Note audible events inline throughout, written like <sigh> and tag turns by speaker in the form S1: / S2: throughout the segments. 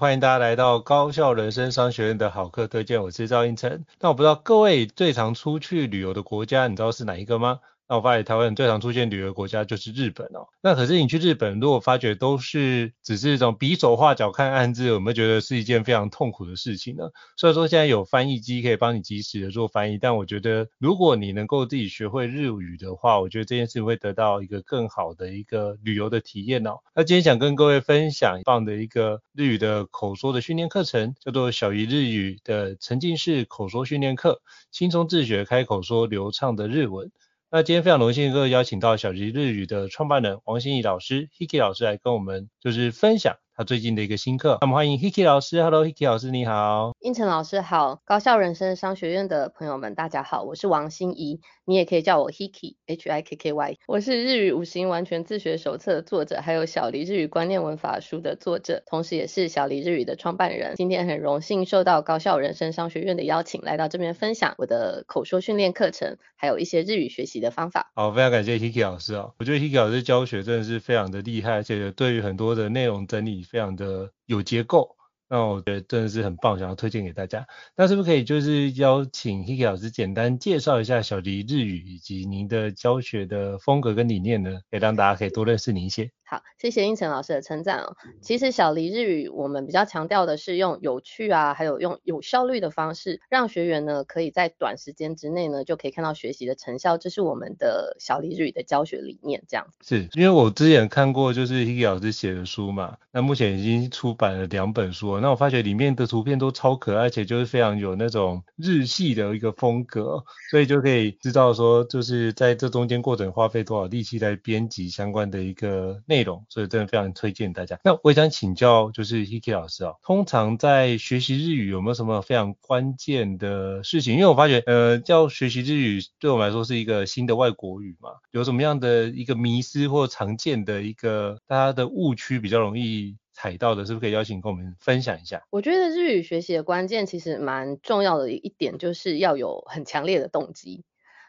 S1: 欢迎大家来到高校人生商学院的好课推荐，我是赵应成。那我不知道各位最常出去旅游的国家，你知道是哪一个吗？那我发现台湾最常出现旅游国家就是日本哦。那可是你去日本，如果发觉都是只是一种比手画脚看汉字，有没有觉得是一件非常痛苦的事情呢？虽然说现在有翻译机可以帮你及时的做翻译，但我觉得如果你能够自己学会日语的话，我觉得这件事会得到一个更好的一个旅游的体验哦。那今天想跟各位分享放的一个日语的口说的训练课程，叫做小鱼日语的沉浸式口说训练课，轻松自学开口说流畅的日文。那今天非常荣幸，各位邀请到小吉日语的创办人王心怡老师，Hiki 老师来跟我们就是分享。他最近的一个新课，那么欢迎 Hiki 老师，Hello Hiki 老师，你好，
S2: 应成老师好，高校人生商学院的朋友们大家好，我是王心怡，你也可以叫我 Hiki，H I K K Y，我是日语五行完全自学手册的作者，还有小黎日语观念文法书的作者，同时也是小黎日语的创办人。今天很荣幸受到高校人生商学院的邀请，来到这边分享我的口说训练课程，还有一些日语学习的方法。
S1: 好，非常感谢 Hiki 老师哦，我觉得 Hiki 老师教学真的是非常的厉害，而且对于很多的内容整理。非常的有结构，那我觉得真的是很棒，想要推荐给大家。那是不是可以就是邀请 Hiki 老师简单介绍一下小黎日语以及您的教学的风格跟理念呢？可以让大家可以多认识您一些。
S2: 好，谢谢应成老师的称赞哦。其实小黎日语我们比较强调的是用有趣啊，还有用有效率的方式，让学员呢可以在短时间之内呢就可以看到学习的成效，这是我们的小黎日语的教学理念。这样子
S1: 是因为我之前看过就是 Hiki 老师写的书嘛，那目前已经出版了两本书，那我发觉里面的图片都超可爱，而且就是非常有那种日系的一个风格，所以就可以知道说就是在这中间过程花费多少力气来编辑相关的一个内容。所以真的非常推荐大家。那我也想请教，就是 Hiki 老师啊，通常在学习日语有没有什么非常关键的事情？因为我发觉，呃，要学习日语对我们来说是一个新的外国语嘛，有什么样的一个迷思或常见的一个大家的误区比较容易踩到的，是不是可以邀请跟我们分享一下？
S2: 我觉得日语学习的关键其实蛮重要的一点，就是要有很强烈的动机。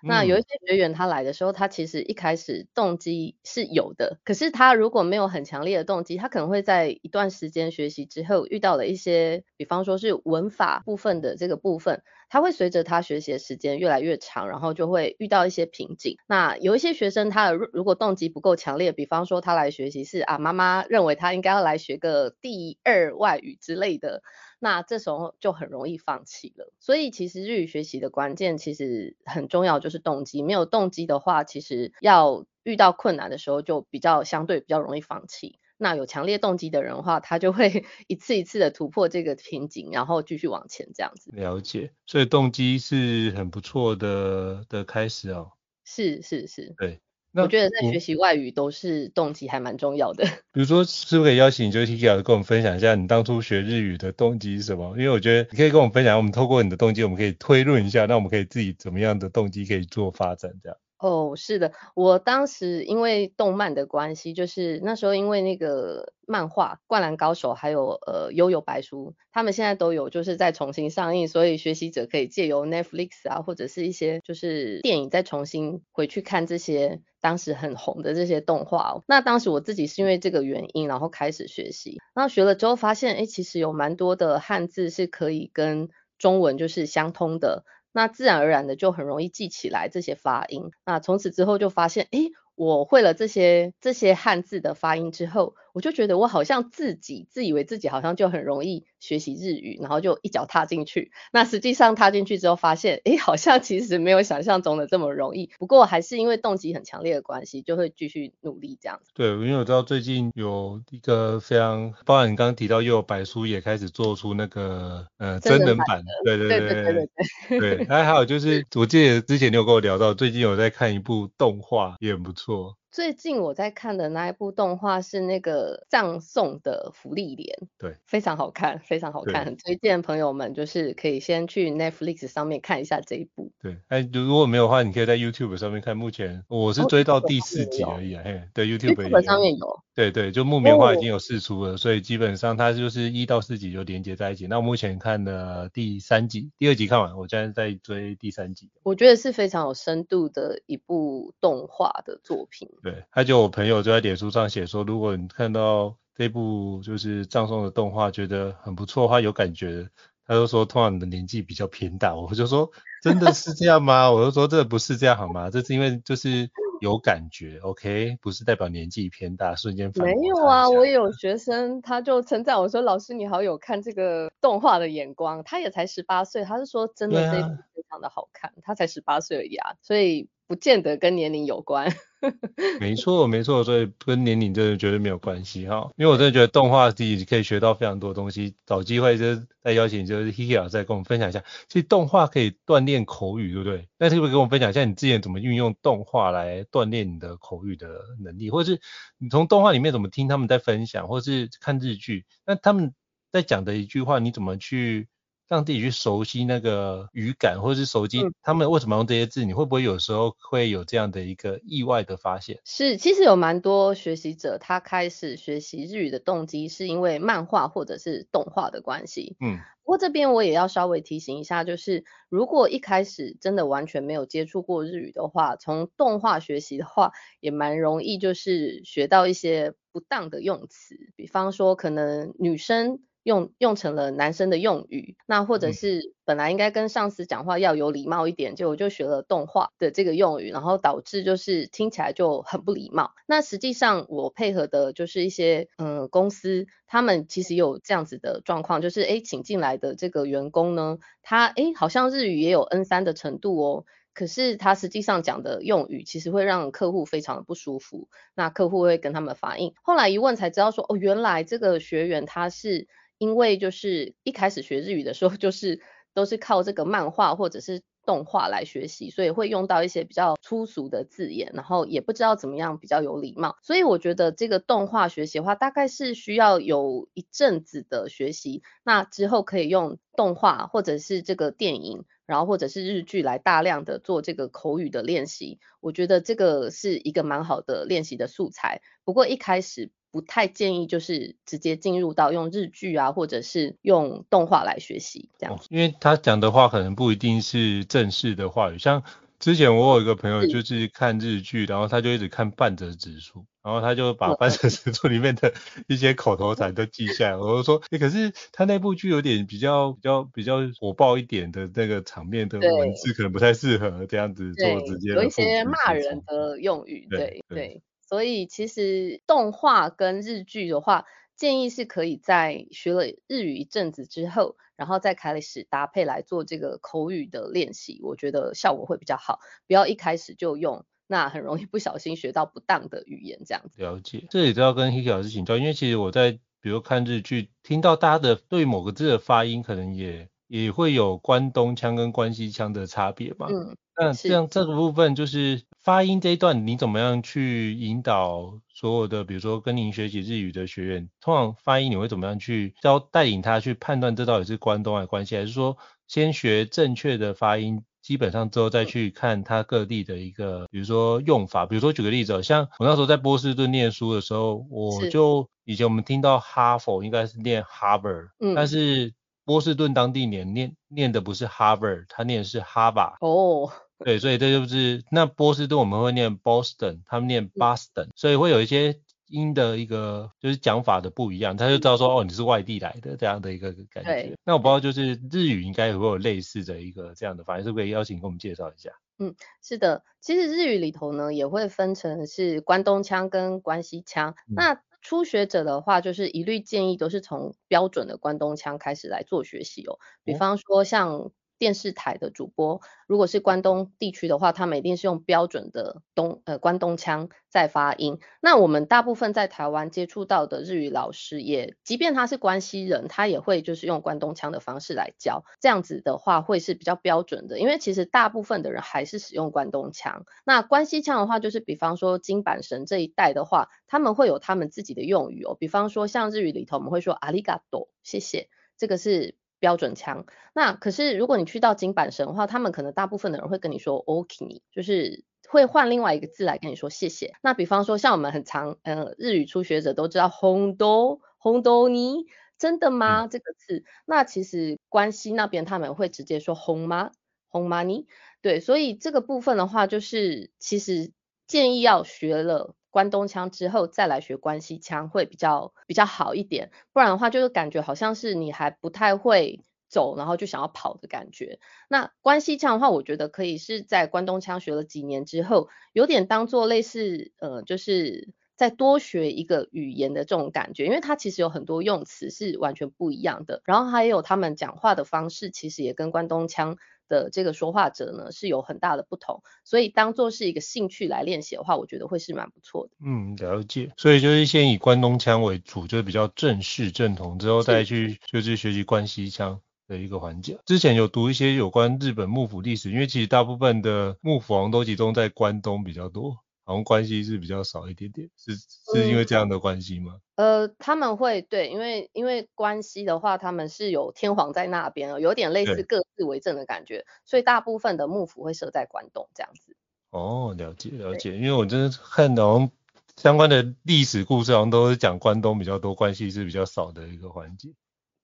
S2: 那有一些学员他来的时候，他其实一开始动机是有的，可是他如果没有很强烈的动机，他可能会在一段时间学习之后遇到了一些，比方说是文法部分的这个部分，他会随着他学习的时间越来越长，然后就会遇到一些瓶颈。那有一些学生他的如果动机不够强烈，比方说他来学习是啊，妈妈认为他应该要来学个第二外语之类的。那这时候就很容易放弃了，所以其实日语学习的关键其实很重要，就是动机。没有动机的话，其实要遇到困难的时候就比较相对比较容易放弃。那有强烈动机的人的话，他就会 <laughs> 一次一次的突破这个瓶颈，然后继续往前这样子。
S1: 了解，所以动机是很不错的的开始哦。
S2: 是是是。
S1: 对。
S2: 我觉得在学习外语都是动机还蛮重要的。<laughs>
S1: 比如说，是不是可以邀请你，就是 Hiki 老师跟我们分享一下你当初学日语的动机是什么？因为我觉得你可以跟我们分享，我们透过你的动机，我们可以推论一下，那我们可以自己怎么样的动机可以做发展这样。
S2: 哦，是的，我当时因为动漫的关系，就是那时候因为那个漫画《灌篮高手》还有呃《悠悠白书》，他们现在都有就是在重新上映，所以学习者可以借由 Netflix 啊或者是一些就是电影再重新回去看这些当时很红的这些动画哦。那当时我自己是因为这个原因，然后开始学习，然后学了之后发现，哎，其实有蛮多的汉字是可以跟中文就是相通的。那自然而然的就很容易记起来这些发音。那从此之后就发现，诶，我会了这些这些汉字的发音之后，我就觉得我好像自己自以为自己好像就很容易学习日语，然后就一脚踏进去。那实际上踏进去之后发现，诶，好像其实没有想象中的这么容易。不过还是因为动机很强烈的关系，就会继续努力这样子。
S1: 对，因为我知道最近有一个非常，包含你刚刚提到，又有白书也开始做出那个呃真人版的，对对对对对对对。还有就是，<laughs> 我记得之前你有跟我聊到，最近有在看一部动画，也很不错。
S2: 最近我在看的那一部动画是那个葬送的芙莉莲，
S1: 对，
S2: 非常好看，非常好看，很推荐朋友们就是可以先去 Netflix 上面看一下这一部。
S1: 对，哎，如果没有的话，你可以在 YouTube 上面看。目前我是追到第四集而已啊，嘿，对，YouTube
S2: 上面有。
S1: 对对，就木棉花已经有四出了，所以基本上它就是一到四集就连接在一起。那我目前看的第三集，第二集看完，我现在在追第三集。
S2: 我觉得是非常有深度的一部动画的作品。
S1: 对，他就我朋友就在脸书上写说，如果你看到这部就是葬送的动画，觉得很不错的话，有感觉，他就说通常你的年纪比较偏大，我就说真的是这样吗？我就说这不是这样好吗？这是因为就是有感觉，OK，不是代表年纪偏大，瞬间
S2: 没有啊，我也有学生他就称赞我说，老师你好有看这个动画的眼光，他也才十八岁，他是说真的这非常的好看，啊、他才十八岁而已啊，所以。不见得跟年龄有关，<laughs>
S1: 没错没错，所以跟年龄真的绝对没有关系哈。因为我真的觉得动画自己可以学到非常多东西，找机会就是再邀请就是 Hiki 老师再跟我们分享一下，其实动画可以锻炼口语，对不对？那可不可以跟我们分享一下你之前怎么运用动画来锻炼你的口语的能力，或者是你从动画里面怎么听他们在分享，或者是看日剧，那他们在讲的一句话，你怎么去？让自己去熟悉那个语感，或者是熟悉他们为什么用这些字，嗯，你会不会有时候会有这样的一个意外的发现？
S2: 是，其实有蛮多学习者，他开始学习日语的动机是因为漫画或者是动画的关系。嗯，不过这边我也要稍微提醒一下，就是如果一开始真的完全没有接触过日语的话，从动画学习的话，也蛮容易就是学到一些不当的用词，比方说可能女生。用用成了男生的用语，那或者是本来应该跟上司讲话要有礼貌一点，结果就学了动画的这个用语，然后导致就是听起来就很不礼貌。那实际上我配合的就是一些嗯公司，他们其实有这样子的状况，就是诶请进来的这个员工呢，他诶好像日语也有 N 三的程度哦。可是他实际上讲的用语，其实会让客户非常的不舒服。那客户会跟他们反映，后来一问才知道说，哦，原来这个学员他是。因为就是一开始学日语的时候，<laughs> 就是都是靠这个漫画或者是动画来学习，所以会用到一些比较粗俗的字眼，然后也不知道怎么样比较有礼貌。所以我觉得这个动画学习的话，大概是需要有一阵子的学习，那之后可以用动画或者是这个电影，然后或者是日剧来大量的做这个口语的练习。我觉得这个是一个蛮好的练习的素材。不过一开始。不太建议就是直接进入到用日剧啊，或者是用动画来学习这样。
S1: 因为他讲的话可能不一定是正式的话语，像之前我有一个朋友就是看日剧，然后他就一直看半泽直树，然后他就把半泽直树里面的一些口头禅都记下来。我就说，欸，可是他那部剧有点比较比较比较火爆一点的那个场面的文字，可能不太适合这样子做直接的。
S2: 有一些骂人的用语，对对。对所以其实动画跟日剧的话，建议是可以在学了日语一阵子之后，然后再开始搭配来做这个口语的练习，我觉得效果会比较好。不要一开始就用，那很容易不小心学到不当的语言这样子。
S1: 了解，这里都要跟 Hiki 老师请教，因为其实我在比如看日剧，听到大家的对某个字的发音，可能也也会有关东腔跟关西腔的差别嘛。嗯。那这样这个部分就是发音这一段，你怎么样去引导所有的，比如说跟您学习日语的学员，通常发音你会怎么样去教带领他去判断这到底是关东还是关西，还是说先学正确的发音，基本上之后再去看它各地的一个，比如说用法，比如说举个例子，像我那时候在波士顿念书的时候，我就以前我们听到哈佛应该是念 Harvard，嗯，但是波士顿当地念念念的不是 Harvard，他念的是 Harvard。哦。对，所以这就是那波士顿我们会念 Boston，他们念 Boston，嗯，所以会有一些音的一个就是讲法的不一样，他就知道说哦，你是外地来的这样的一个感觉。那我不知道就是日语应该也会有类似的一个这样的，反正是不是可以邀请跟我们介绍一下？
S2: 嗯，是的，其实日语里头呢也会分成是关东腔跟关西腔。嗯、那初学者的话，就是一律建议都是从标准的关东腔开始来做学习哦，比方说像。电视台的主播，如果是关东地区的话，他们一定是用标准的东呃关东腔在发音。那我们大部分在台湾接触到的日语老师也，即便他是关西人，他也会就是用关东腔的方式来教。这样子的话会是比较标准的，因为其实大部分的人还是使用关东腔。那关西腔的话，就是比方说金板神这一带的话，他们会有他们自己的用语哦。比方说像日语里头，我们会说阿里嘎多，谢谢，这个是。标准腔，那可是如果你去到金板神的话，他们可能大部分的人会跟你说 okini，就是会换另外一个字来跟你说谢谢。那比方说像我们很常，呃，日语初学者都知道 hondo hondo ni，真的吗？嗯、这个字，那其实关西那边他们会直接说 honma ni，对，所以这个部分的话，就是其实建议要学了。关东腔之后再来学关西腔会比较比较好一点，不然的话就是感觉好像是你还不太会走，然后就想要跑的感觉。那关西腔的话，我觉得可以是在关东腔学了几年之后，有点当做类似呃，就是再多学一个语言的这种感觉，因为它其实有很多用词是完全不一样的，然后还有他们讲话的方式，其实也跟关东腔。的这个说话者呢，是有很大的不同，所以当做是一个兴趣来练习的话，我觉得会是蛮不错的。
S1: 嗯，了解。所以就是先以关东腔为主，就是比较正式正统，之后再去就是学习关西腔的一个环节。之前有读一些有关日本幕府历史，因为其实大部分的幕府王都集中在关东比较多。好像关系是比较少一点点，是是因为这样的关系吗？
S2: 嗯、呃，他们会对，因为因为关系的话，他们是有天皇在那边，有点类似各自为政的感觉，所以大部分的幕府会设在关东这样子。
S1: 哦，了解了解，因为我真的看到相关的历史故事，好像都是讲关东比较多，关系是比较少的一个环节。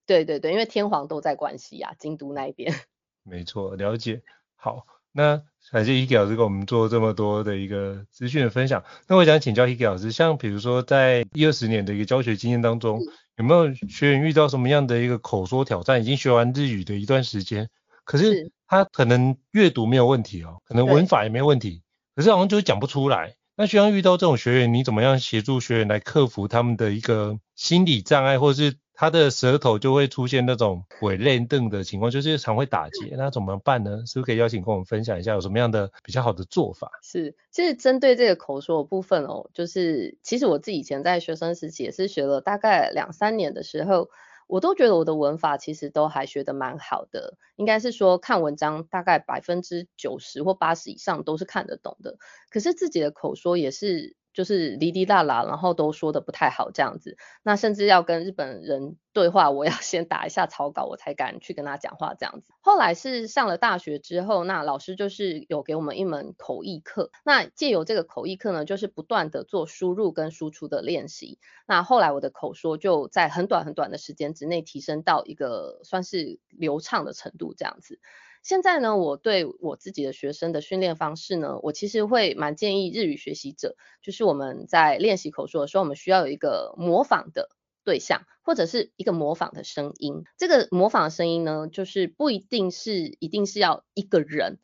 S2: 对对对，因为天皇都在关西啊，京都那一边。<laughs>
S1: 没错，了解。好，那。感谢 Hiki 老师给我们做这么多的一个资讯的分享。那我想请教 Hiki 老师，像比如说在一二十年的一个教学经验当中，有没有学员遇到什么样的一个口说挑战？已经学完日语的一段时间，可是他可能阅读没有问题哦，可能文法也没有问题，可是好像就是讲不出来。那学员遇到这种学员，你怎么样协助学员来克服他们的一个心理障碍，或者是？他的舌头就会出现那种鬼练瞪的情况，就是常会打结，那怎么办呢？是不是可以邀请跟我们分享一下有什么样的比较好的做法？
S2: 是，其实针对这个口说的部分哦，就是其实我自己以前在学生时期也是学了大概两三年的时候，我都觉得我的文法其实都还学得蛮好的，应该是说看文章大概百分之九十或八十以上都是看得懂的，可是自己的口说也是。就是哩哩啦啦，然后都说的不太好这样子，那甚至要跟日本人对话，我要 <laughs> 先打一下草稿，我才敢去跟他讲话这样子。后来是上了大学之后，那老师就是有给我们一门口译课，那借由这个口译课呢，就是不断的做输入跟输出的练习。那后来我的口说就在很短很短的时间之内提升到一个算是流畅的程度这样子。现在呢，我对我自己的学生的训练方式呢，我其实会蛮建议日语学习者，就是我们在练习口说的时候，我们需要有一个模仿的对象，或者是一个模仿的声音。这个模仿的声音呢，就是不一定是一定是要一个人，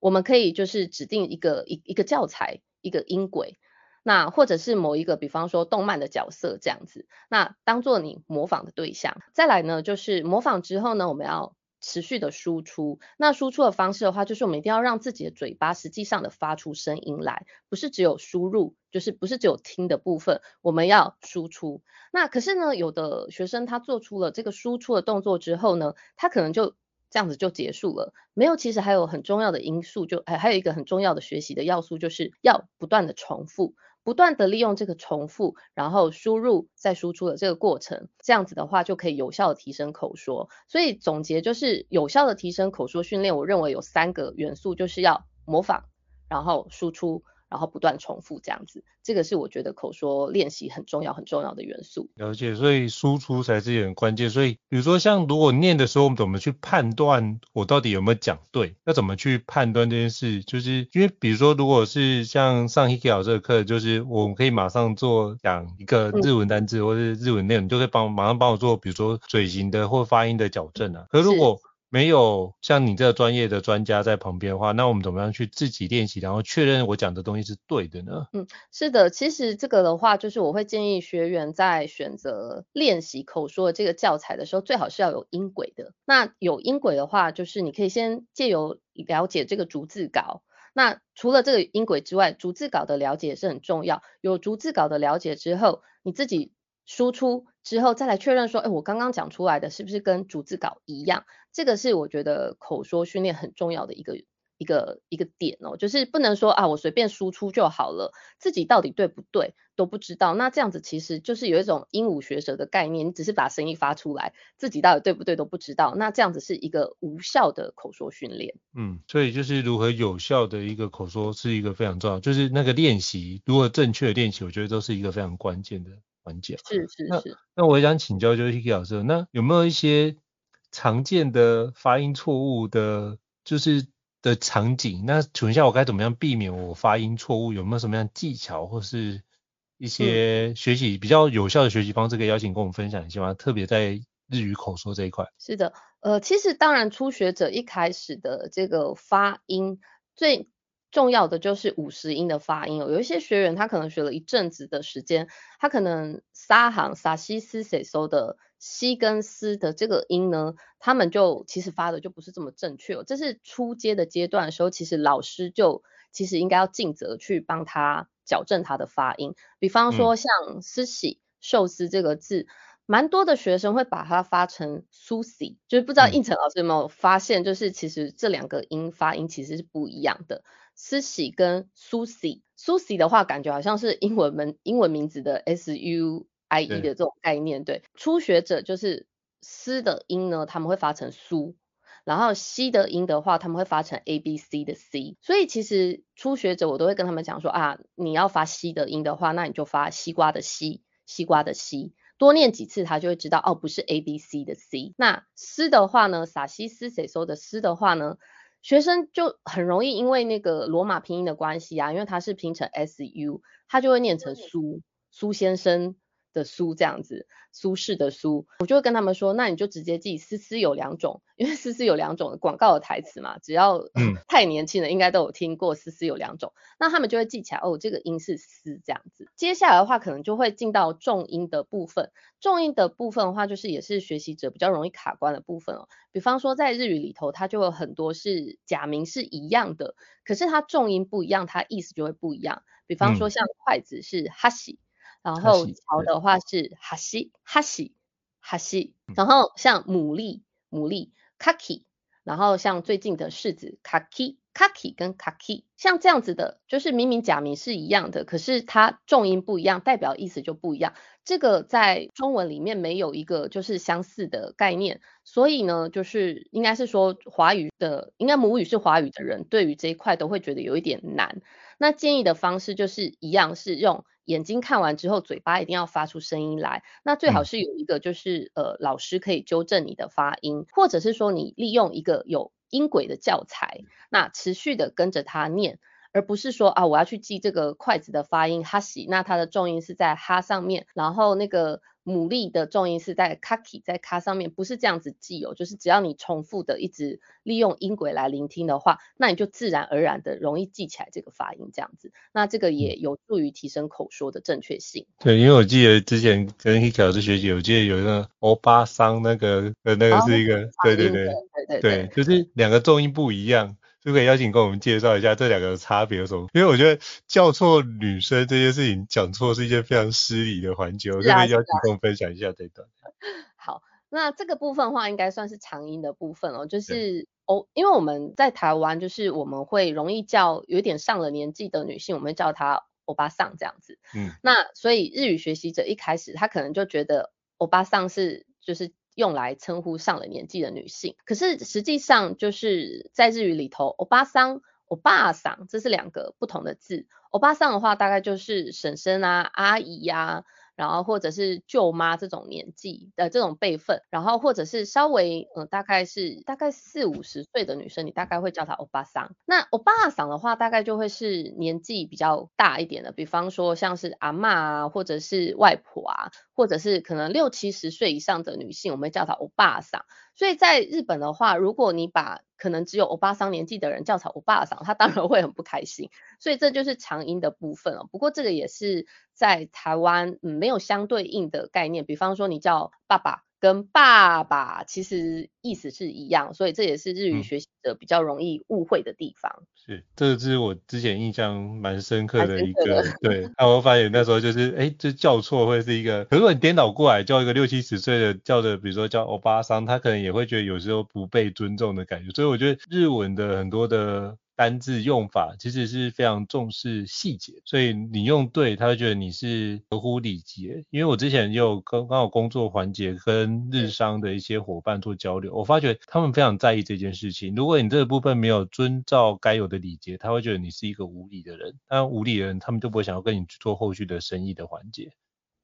S2: 我们可以就是指定一个一一个教材，一个音轨，那或者是某一个，比方说动漫的角色这样子，那当做你模仿的对象。再来呢，就是模仿之后呢，我们要。持续的输出，那输出的方式的话，就是我们一定要让自己的嘴巴实际上的发出声音来，不是只有输入，就是不是只有听的部分，我们要输出。那可是呢，有的学生他做出了这个输出的动作之后呢，他可能就这样子就结束了。没有，其实还有很重要的因素，就还还有一个很重要的学习的要素，就是要不断的重复，不断的利用这个重复，然后输入再输出的这个过程，这样子的话就可以有效的提升口说。所以总结就是，有效的提升口说训练，我认为有三个元素，就是要模仿，然后输出。然后不断重复这样子，这个是我觉得口说练习很重要很重要的元素。
S1: 了解，所以输出才是很关键。所以比如说像如果念的时候，我们怎么去判断我到底有没有讲对？要怎么去判断这件事？就是因为比如说如果是像上 Hiki 老师的课，就是我们可以马上做讲一个日文单字或者日文内容，嗯、就可以帮马上帮我做，比如说嘴型的或发音的矫正啊。可是如果没有像你这个专业的专家在旁边的话，那我们怎么样去自己练习，然后确认我讲的东西是对的呢？
S2: 嗯，是的，其实这个的话，就是我会建议学员在选择练习口说的这个教材的时候，最好是要有音轨的。那有音轨的话，就是你可以先借由了解这个逐字稿。那除了这个音轨之外，逐字稿的了解是很重要。有逐字稿的了解之后，你自己。输出之后再来确认说，哎，我刚刚讲出来的是不是跟逐字稿一样？这个是我觉得口说训练很重要的一个一个一个点哦，就是不能说啊，我随便输出就好了，自己到底对不对都不知道。那这样子其实就是有一种鹦鹉学舌的概念，你只是把声音发出来，自己到底对不对都不知道。那这样子是一个无效的口说训练。
S1: 嗯，所以就是如何有效的一个口说是一个非常重要，就是那个练习如何正确的练习，我觉得都是一个非常关键的。环节
S2: 是是是，
S1: 那那我也想请教，就是 Hiki 老师，那有没有一些常见的发音错误的，就是的场景？那请问一下，我该怎么样避免我发音错误？有没有什么样技巧，或是一些学习比较有效的学习方式，可以邀请跟我们分享一下吗？特别在日语口说这一块。
S2: 是的，呃，其实当然初学者一开始的这个发音最。重要的就是五十音的发音哦，有一些学员他可能学了一阵子的时间，他可能撒行撒西斯谁收的西跟斯的这个音呢，他们就其实发的就不是这么正确哦。这是初阶的阶段的时候，其实老师就其实应该要尽责去帮他矫正他的发音。比方说像斯喜寿司这个字，蛮、嗯、多的学生会把它发成 Susie，，就是不知道应成老师有没有发现，就是其实这两个音发音其实是不一样的。斯喜跟苏西，苏西的话感觉好像是英文名英文名字的 S U I E 的这种概念，对，对。初学者就是思的音呢，他们会发成苏，然后西的音的话，他们会发成 A B C 的 C。所以其实初学者我都会跟他们讲说啊，你要发西的音的话，那你就发西瓜的西，西瓜的西，多念几次他就会知道哦，不是 A B C 的 C。那斯的话呢，撒西斯谁说的斯的话呢？学生就很容易因为那个罗马拼音的关系啊，因为它是拼成 S U，他就会念成苏苏先生的苏这样子，苏轼的苏，我就会跟他们说，那你就直接记思思有两种，因为思思有两种广告的台词嘛，只要、嗯、太年轻的应该都有听过思思有两种，那他们就会记起来哦，这个音是思这样子。接下来的话，可能就会进到重音的部分，重音的部分的话，就是也是学习者比较容易卡关的部分哦。比方说在日语里头，它就有很多是假名是一样的，可是它重音不一样，它意思就会不一样。比方说像筷子是哈喜。然后桥的话是哈西哈西哈西，然后像牡蛎牡蛎 kaki，，然后像最近的柿子 kaki kaki 跟 kaki，，像这样子的，就是明明假名是一样的，可是它重音不一样，代表意思就不一样。这个在中文里面没有一个就是相似的概念，所以呢，就是应该是说华语的，应该母语是华语的人，对于这一块都会觉得有一点难。那建议的方式就是一样是用。眼睛看完之后，嘴巴一定要发出声音来。那最好是有一个，就是、嗯、呃，老师可以纠正你的发音，或者是说你利用一个有音轨的教材，那持续的跟着他念，而不是说啊，我要去记这个筷子的发音哈西，那它的重音是在哈上面，然后那个。牡蛎的重音是在卡基，在卡上面，不是这样子记哦，就是只要你重复的一直利用音轨来聆听的话，那你就自然而然的容易记起来这个发音这样子。那这个也有助于提升口说的正确性。
S1: 对，因为我记得之前跟 Hika 老师学姐，我记得有一个欧巴桑那个，呃，那个是一个，对，对对对，对，就是两个重音不一样。就可以邀请跟我们介绍一下这两个差别有什么？因为我觉得叫错女生这件事情讲错是一件非常失礼的环节，我就可以邀请跟我们分享一下这一段。
S2: 好，那这个部分的话，应该算是长音的部分哦，就是哦，因为我们在台湾，就是我们会容易叫有点上了年纪的女性，我们会叫她欧巴桑这样子。嗯，那所以日语学习者一开始他可能就觉得欧巴桑是就是用来称呼上了年纪的女性，可是实际上就是在日语里头，欧巴桑、欧巴桑这是两个不同的字。欧巴桑的话，大概就是婶婶啊、阿姨呀、啊。然后或者是舅妈这种年纪的这种辈分，然后或者是稍微嗯大概是大概四五十岁的女生，你大概会叫她欧巴桑。那欧巴桑的话，大概就会是年纪比较大一点的，比方说像是阿嬷啊，或者是外婆啊，或者是可能六七十岁以上的女性，我们叫她欧巴桑。所以在日本的话，如果你把可能只有欧巴桑年纪的人叫成欧巴桑，她当然会很不开心。所以这就是长音的部分哦。不过这个也是在台湾，嗯，没有相对应的概念。比方说你叫爸爸。跟爸爸其实意思是一样，所以这也是日语学习者比较容易误会的地方。
S1: 嗯、是，这个是我之前印象蛮深刻的一个，对。那我发现那时候就是，哎，这叫错会是一个，如果你颠倒过来叫一个六七十岁的叫的，比如说叫欧巴桑，他可能也会觉得有时候不被尊重的感觉。所以我觉得日文的很多的。单字用法其实是非常重视细节，所以你用对，他会觉得你是合乎礼节。因为我之前也有刚刚好工作环节跟日商的一些伙伴做交流，我发觉他们非常在意这件事情。如果你这个部分没有遵照该有的礼节，他会觉得你是一个无礼的人。当然无礼的人，他们就不会想要跟你去做后续的生意的环节。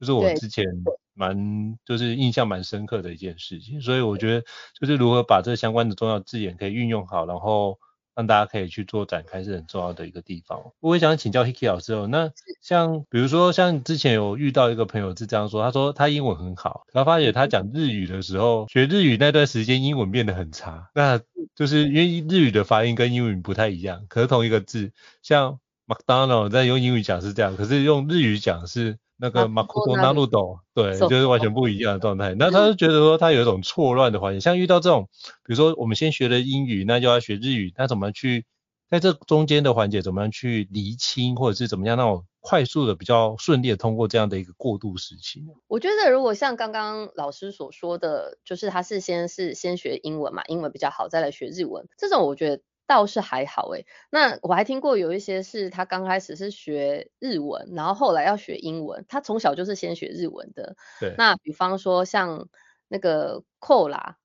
S1: 就是我之前蛮就是印象蛮深刻的一件事情。所以我觉得就是如何把这相关的重要字眼可以运用好，然后。让大家可以去做展开是很重要的一个地方。我也想请教 Hiki 老师哦，那像比如说像之前有遇到一个朋友是这样说，他说他英文很好，然后发现他讲日语的时候，学日语那段时间英文变得很差，那就是因为日语的发音跟英语不太一样，可是同一个字，像 McDonald 在用英语讲是这样，可是用日语讲是。那个马库多纳路斗，对，就是完全不一样的状态。那他就觉得说他有一种错乱的环境，像遇到这种，比如说我们先学了英语，那就要学日语，那怎么去在这中间的环节怎么样去厘清，或者是怎么样那种快速的比较顺利的通过这样的一个过渡时期？
S2: 我觉得如果像刚刚老师所说的，就是他是先是先学英文嘛，英文比较好，再来学日文，这种我觉得。倒是还好诶，那我还听过有一些是他刚开始是学日文，然后后来要学英文，他从小就是先学日文的。
S1: 对。
S2: 那比方说像那个扣拉，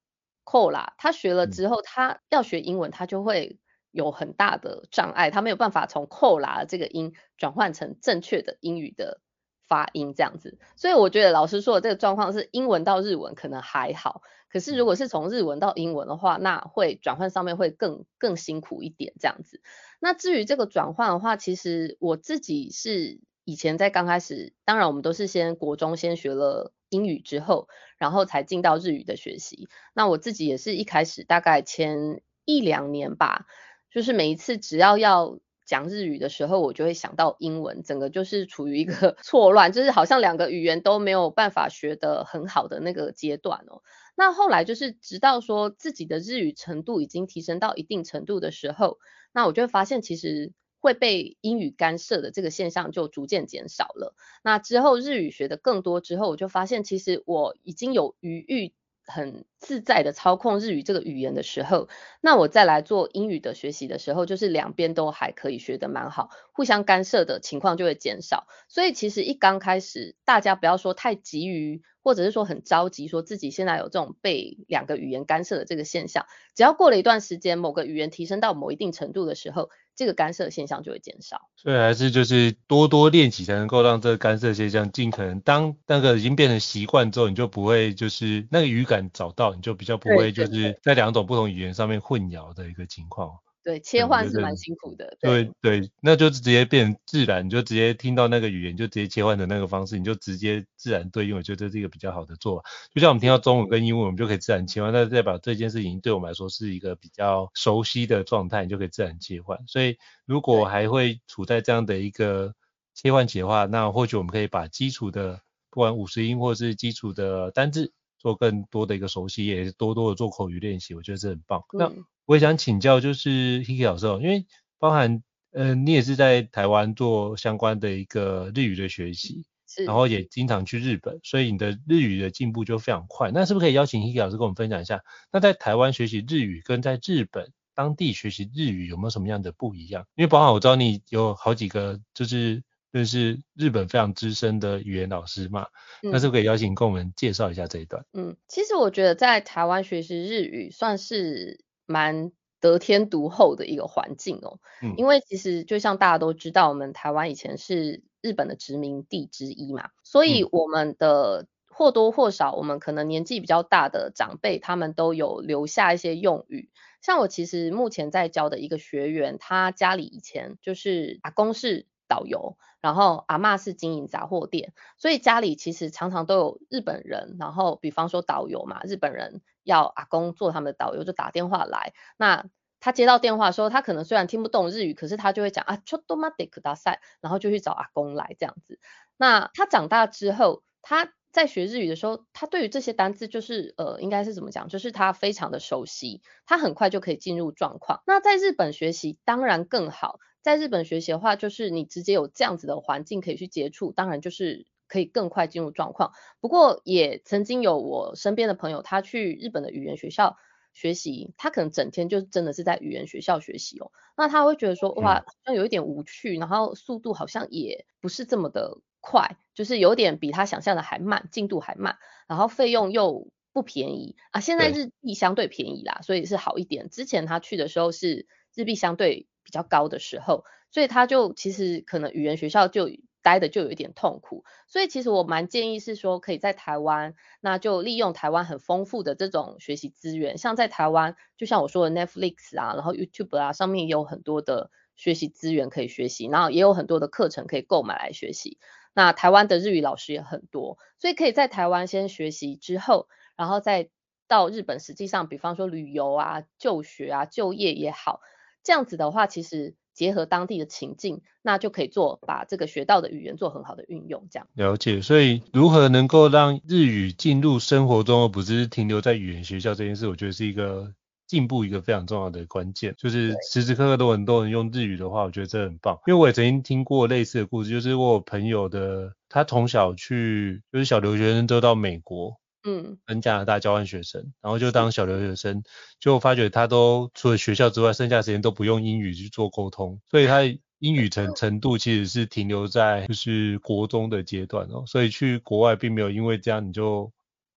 S2: 扣拉，他学了之后，他要学英文，他就会有很大的障碍，他没有办法从扣拉这个音转换成正确的英语的发音这样子。所以我觉得老师说的这个状况是英文到日文可能还好。可是如果是从日文到英文的话，那会转换上面会更更辛苦一点这样子。那至于这个转换的话，其实我自己是以前在刚开始，当然我们都是先国中先学了英语之后，然后才进到日语的学习。那我自己也是一开始大概前一两年吧，就是每一次只要要讲日语的时候，我就会想到英文，整个就是处于一个 <laughs> 错乱，就是好像两个语言都没有办法学得很好的那个阶段哦。那后来就是直到说自己的日语程度已经提升到一定程度的时候，那我就会发现其实会被英语干涉的这个现象就逐渐减少了。那之后日语学的更多之后，我就发现其实我已经有余裕。很自在的操控日语这个语言的时候，那我再来做英语的学习的时候，就是两边都还可以学得蛮好，互相干涉的情况就会减少。所以其实一刚开始，大家不要说太急于，或者是说很着急，说自己现在有这种被两个语言干涉的这个现象，只要过了一段时间，某个语言提升到某一定程度的时候。这个干涉现象就会减少，
S1: 所以还是就是多多练习才能够让这个干涉现象尽可能，当那个已经变成习惯之后，你就不会就是那个语感找到，你就比较不会就是在两种不同语言上面混淆的一个情况。
S2: 对，切换是蛮辛苦的。
S1: 对对，对，那就直接变自然，你就直接听到那个语言，就直接切换的那个方式，你就直接自然对应。我觉得这是一个比较好的做法。就像我们听到中文跟英文，我们就可以自然切换，那代表这件事情对我们来说是一个比较熟悉的状态，你就可以自然切换。所以如果还会处在这样的一个切换期的话，那或许我们可以把基础的不管五十音或是基础的单字做更多的一个熟悉，也多多的做口语练习，我觉得这很棒。嗯、那我也想请教，就是 Hiki 老师哦，因为包含，嗯、呃，你也是在台湾做相关的一个日语的学习，是，然后也经常去日本，所以你的日语的进步就非常快。那是不是可以邀请 Hiki 老师跟我们分享一下？那在台湾学习日语跟在日本当地学习日语有没有什么样的不一样？因为包含我知道你有好几个就是认识日本非常资深的语言老师嘛，嗯、那是不是可以邀请跟我们介绍一下这一段？
S2: 嗯，其实我觉得在台湾学习日语算是蛮得天独厚的一个环境哦，嗯，因为其实就像大家都知道，我们台湾以前是日本的殖民地之一嘛，所以我们的或多或少，我们可能年纪比较大的长辈，他们都有留下一些用语。像我其实目前在教的一个学员，他家里以前就是阿公是导游，然后阿嬷是经营杂货店，所以家里其实常常都有日本人，然后比方说导游嘛，日本人要阿公做他们的导游，就打电话来，那。他接到电话的时候，他可能虽然听不懂日语，可是他就会讲啊，ちょっと待ってください，然后就去找阿公来这样子。那他长大之后，他在学日语的时候，他对于这些单字就是呃，应该是怎么讲？就是他非常的熟悉，他很快就可以进入状况。那在日本学习当然更好， 在日本学习的话，就是你直接有这样子的环境可以去接触，当然就是可以更快进入状况。不过也曾经有我身边的朋友，他去日本的语言学校。学习，他可能整天就真的是在语言学校学习哦，那他会觉得说，哇，好像有一点无趣，然后速度好像也不是这么的快，就是有点比他想象的还慢，进度还慢，然后费用又不便宜啊。现在日币相对便宜啦，所以是好一点。之前他去的时候是日币相对比较高的时候，所以他就其实可能语言学校就。待的就有一点痛苦，所以其实我蛮建议是说，可以在台湾，那就利用台湾很丰富的这种学习资源，像在台湾，就像我说的 Netflix 啊，然后 YouTube 啊，上面也有很多的学习资源可以学习，然后也有很多的课程可以购买来学习。那台湾的日语老师也很多，所以可以在台湾先学习之后，然后再到日本，实际上比方说旅游啊、就学啊、就业也好，这样子的话，其实。结合当地的情境，那就可以做把这个学到的语言做很好的运用，这样。
S1: 了解，所以如何能够让日语进入生活中，而不是停留在语言学校这件事，我觉得是一个进步一个非常重要的关键。就是时时刻刻都很多人用日语的话，我觉得这很棒。因为我也曾经听过类似的故事，就是我有朋友的，他从小去就是小留学生都到美国。嗯，跟加拿大交换学生，然后就当小留学生，就发觉他都除了学校之外，剩下时间都不用英语去做沟通，所以他 <laughs> 英语程程度其实是停留在就是国中的阶段哦，所以去国外并没有因为这样你就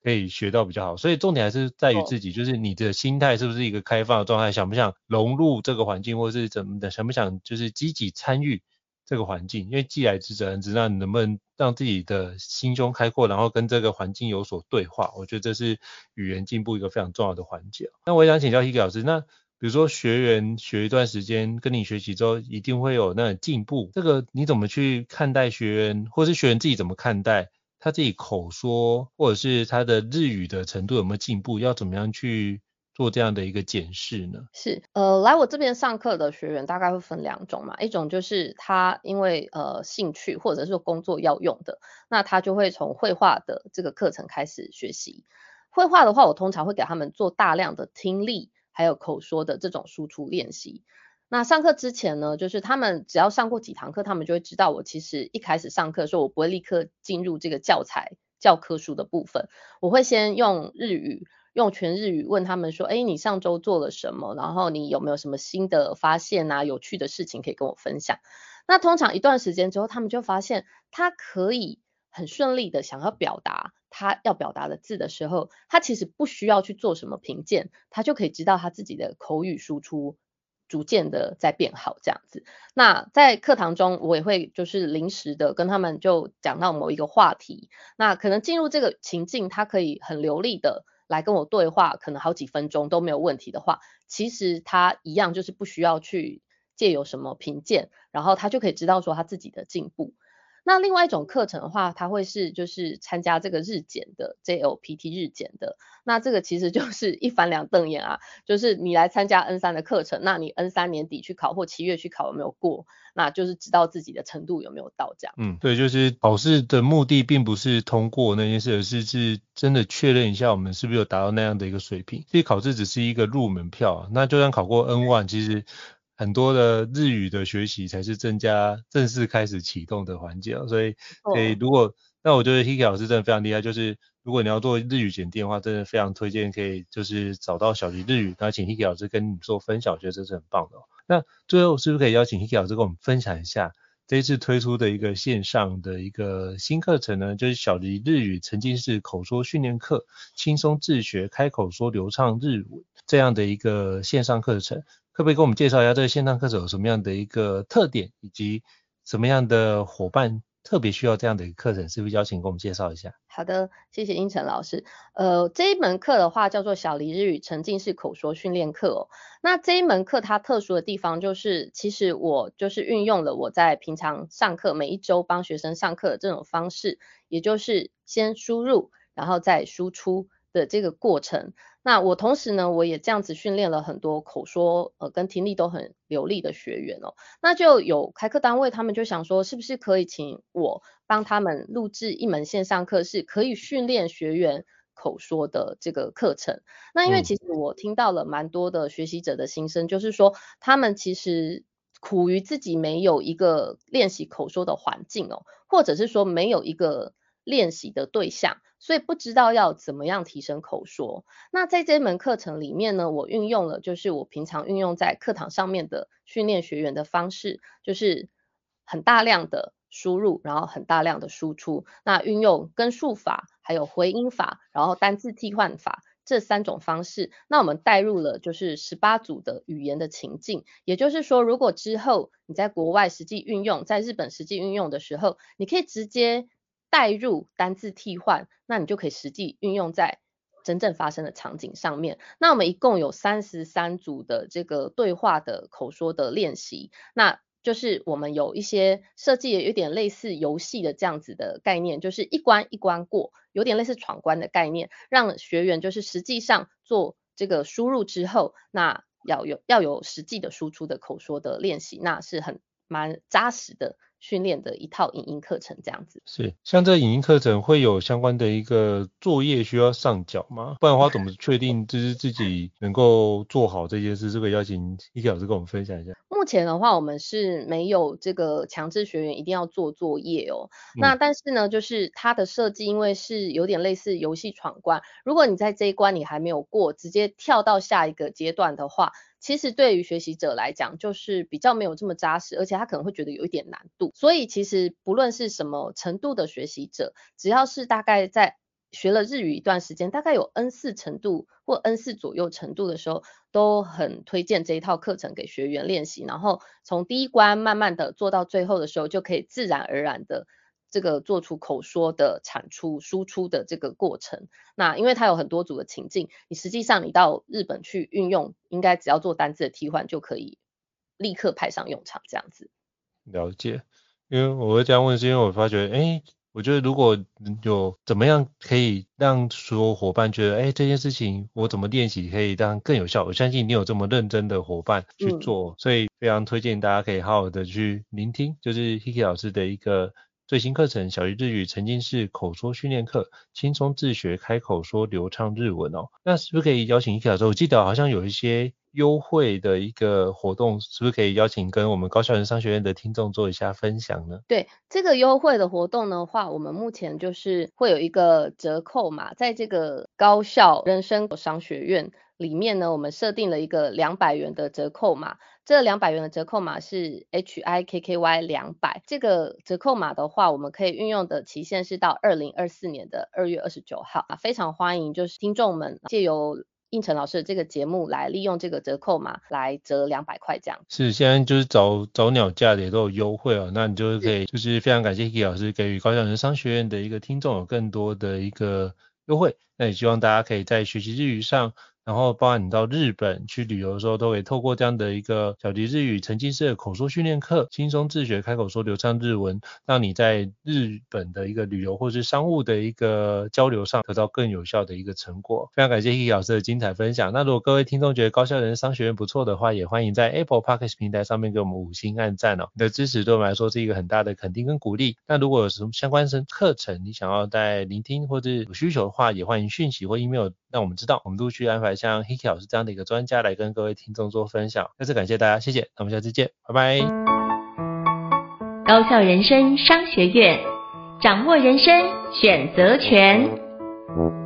S1: 可以学到比较好，所以重点还是在于自己，就是你的心态是不是一个开放的状态，想不想融入这个环境，或是怎么的，想不想就是积极参与。这个环境，因为既来之则安之，那你能不能让自己的心胸开阔，然后跟这个环境有所对话？我觉得这是语言进步一个非常重要的环节。那我也想请教 Hiki 老师，那比如说学员学一段时间，跟你学习之后，一定会有那种进步，这个你怎么去看待学员，或是学员自己怎么看待他自己口说，或者是他的日语的程度有没有进步？要怎么样去？做这样的一个检视呢？
S2: 是，呃，来我这边上课的学员大概会分两种嘛，一种就是他因为呃兴趣或者是工作要用的，那他就会从绘画的这个课程开始学习。绘画的话，我通常会给他们做大量的听力还有口说的这种输出练习。那上课之前呢，就是他们只要上过几堂课，他们就会知道我其实一开始上课的时候，我不会立刻进入这个教材教科书的部分，我会先用日语。用全日语问他们说：“哎，你上周做了什么？然后你有没有什么新的发现啊？有趣的事情可以跟我分享？”那通常一段时间之后，他们就发现他可以很顺利的想要表达他要表达的字的时候，他其实不需要去做什么评鉴，他就可以知道他自己的口语输出逐渐的在变好这样子。那在课堂中，我也会就是临时的跟他们就讲到某一个话题，那可能进入这个情境，他可以很流利的。来跟我对话，可能好几分钟都没有问题的话，其实他一样就是不需要去借由什么评鉴，然后他就可以知道说他自己的进步。那另外一种课程的话，他会是就是参加这个日检的 JLPT 日检的，那这个其实就是一翻两瞪眼啊，就是你来参加 N 三的课程，那你 N 三年底去考或七月去考有没有过，那就是知道自己的程度有没有到这样。
S1: 嗯，对，就是考试的目的并不是通过那件事，而是是真的确认一下我们是不是有达到那样的一个水平。所以考试只是一个入门票，那就算考过 N one，其实。很多的日语的学习才是增加正式开始启动的环节哦。所以，可以如果那我觉得 Hiki 老师真的非常厉害，就是如果你要做日语检定的话，真的非常推荐可以就是找到小黎日语，那请 Hiki 老师跟你做分享，我觉得这是很棒的哦。那最后是不是可以邀请 Hiki 老师跟我们分享一下？这一次推出的一个线上的一个新课程呢，就是小黎日语沉浸式口说训练课，轻松自学开口说流畅日文这样的一个线上课程，可不可以跟我们介绍一下这个线上课程有什么样的一个特点，以及什么样的伙伴？特别需要这样的一个课程，是不是邀请给我们介绍一下？
S2: 好的，谢谢英成老师。呃，这一门课的话叫做小黎日语沉浸式口说训练课哦。那这一门课它特殊的地方就是，其实我就是运用了我在平常上课每一周帮学生上课的这种方式，也就是先输入，然后再输出的这个过程。那我同时呢，我也这样子训练了很多口说呃跟听力都很流利的学员哦。那就有开课单位，他们就想说，是不是可以请我帮他们录制一门线上课，是可以训练学员口说的这个课程。那因为其实我听到了蛮多的学习者的心声，就是说他们其实苦于自己没有一个练习口说的环境哦，或者是说没有一个。练习的对象，所以不知道要怎么样提升口说。那在这门课程里面呢，我运用了就是我平常运用在课堂上面的训练学员的方式，就是很大量的输入，然后很大量的输出。那运用根数法，还有回音法，然后单字替换法这三种方式。那我们带入了就是十八组的语言的情境，也就是说，如果之后你在国外实际运用，在日本实际运用的时候，你可以直接。带入单字替换，那你就可以实际运用在真正发生的场景上面。那我们一共有三十三组的这个对话的口说的练习，那就是我们有一些设计有点类似游戏的这样子的概念，就是一关一关过，有点类似闯关的概念，让学员就是实际上做这个输入之后，那要有要有实际的输出的口说的练习，那是很蛮扎实的。训练的一套影音课程这样子
S1: 是，像这影音课程会有相关的一个作业需要上缴吗？不然的话怎么确定就是自己能够做好这件事？这个邀请 Hiki 老师跟我们分享一下。
S2: 目前的话，我们是没有这个强制学员一定要做作业哦。嗯、那但是呢，就是它的设计，因为是有点类似游戏闯关，如果你在这一关你还没有过，直接跳到下一个阶段的话。其实对于学习者来讲，就是比较没有这么扎实，而且他可能会觉得有一点难度。所以其实不论是什么程度的学习者，只要是大概在学了日语一段时间，大概有 N 四程度或 N 四左右程度的时候，都很推荐这一套课程给学员练习。然后从第一关慢慢的做到最后的时候，就可以自然而然的。这个做出口说的产出输出的这个过程，那因为它有很多组的情境，你实际上你到日本去运用，应该只要做单字的替换就可以立刻派上用场，这样子。
S1: 了解，因为我会这样问，是因为我发觉，哎，我觉得如果有怎么样可以让所有伙伴觉得，哎，这件事情我怎么练习可以让更有效？我相信你有这么认真的伙伴去做，嗯、所以非常推荐大家可以好好的去聆听，就是 Hiki 老师的一个。最新课程小鱼日语沉浸式口说训练课，轻松自学开口说流畅日文哦。那是不是可以邀请 Hiki 老师？我记得好像有一些优惠的一个活动，是不是可以邀请跟我们高效人商学院的听众做一下分享呢？
S2: 对，这个优惠的活动的话，我们目前就是会有一个折扣嘛，在这个高效人生商学院里面呢，我们设定了一个两百元的折扣码。这两百元的折扣码是 H I K K Y 两百，这个折扣码的话，我们可以运用的期限是到二零二四年的二月二十九号啊，非常欢迎就是听众们借由应成老师的这个节目来利用这个折扣码来折两百块这样。
S1: 是，现在就是早早鸟价的也都有优惠哦，那你就是可以就是非常感谢 Hiki 老师给予高校人商学院的一个听众有更多的一个优惠，那也希望大家可以在学习日语上。然后，包含你到日本去旅游的时候，都可以透过这样的一个小迪日语沉浸式的口说训练课，轻松自学开口说流畅日文，让你在日本的一个旅游或是商务的一个交流上得到更有效的一个成果。非常感谢 Hiki 老师的精彩分享。那如果各位听众觉得高校人商学院不错的话，也欢迎在 Apple Podcast 平台上面给我们五星按赞哦。你的支持对我们来说是一个很大的肯定跟鼓励。那如果有什么相关的课程，你想要在聆听或者有需求的话，也欢迎讯息或 email 让我们知道，我们陆续安排。像 Hiki 老师这样的一个专家来跟各位听众做分享。再次感谢大家，谢谢，那我们下次见，拜拜。
S3: 高校人生商学院，掌握人生选择权。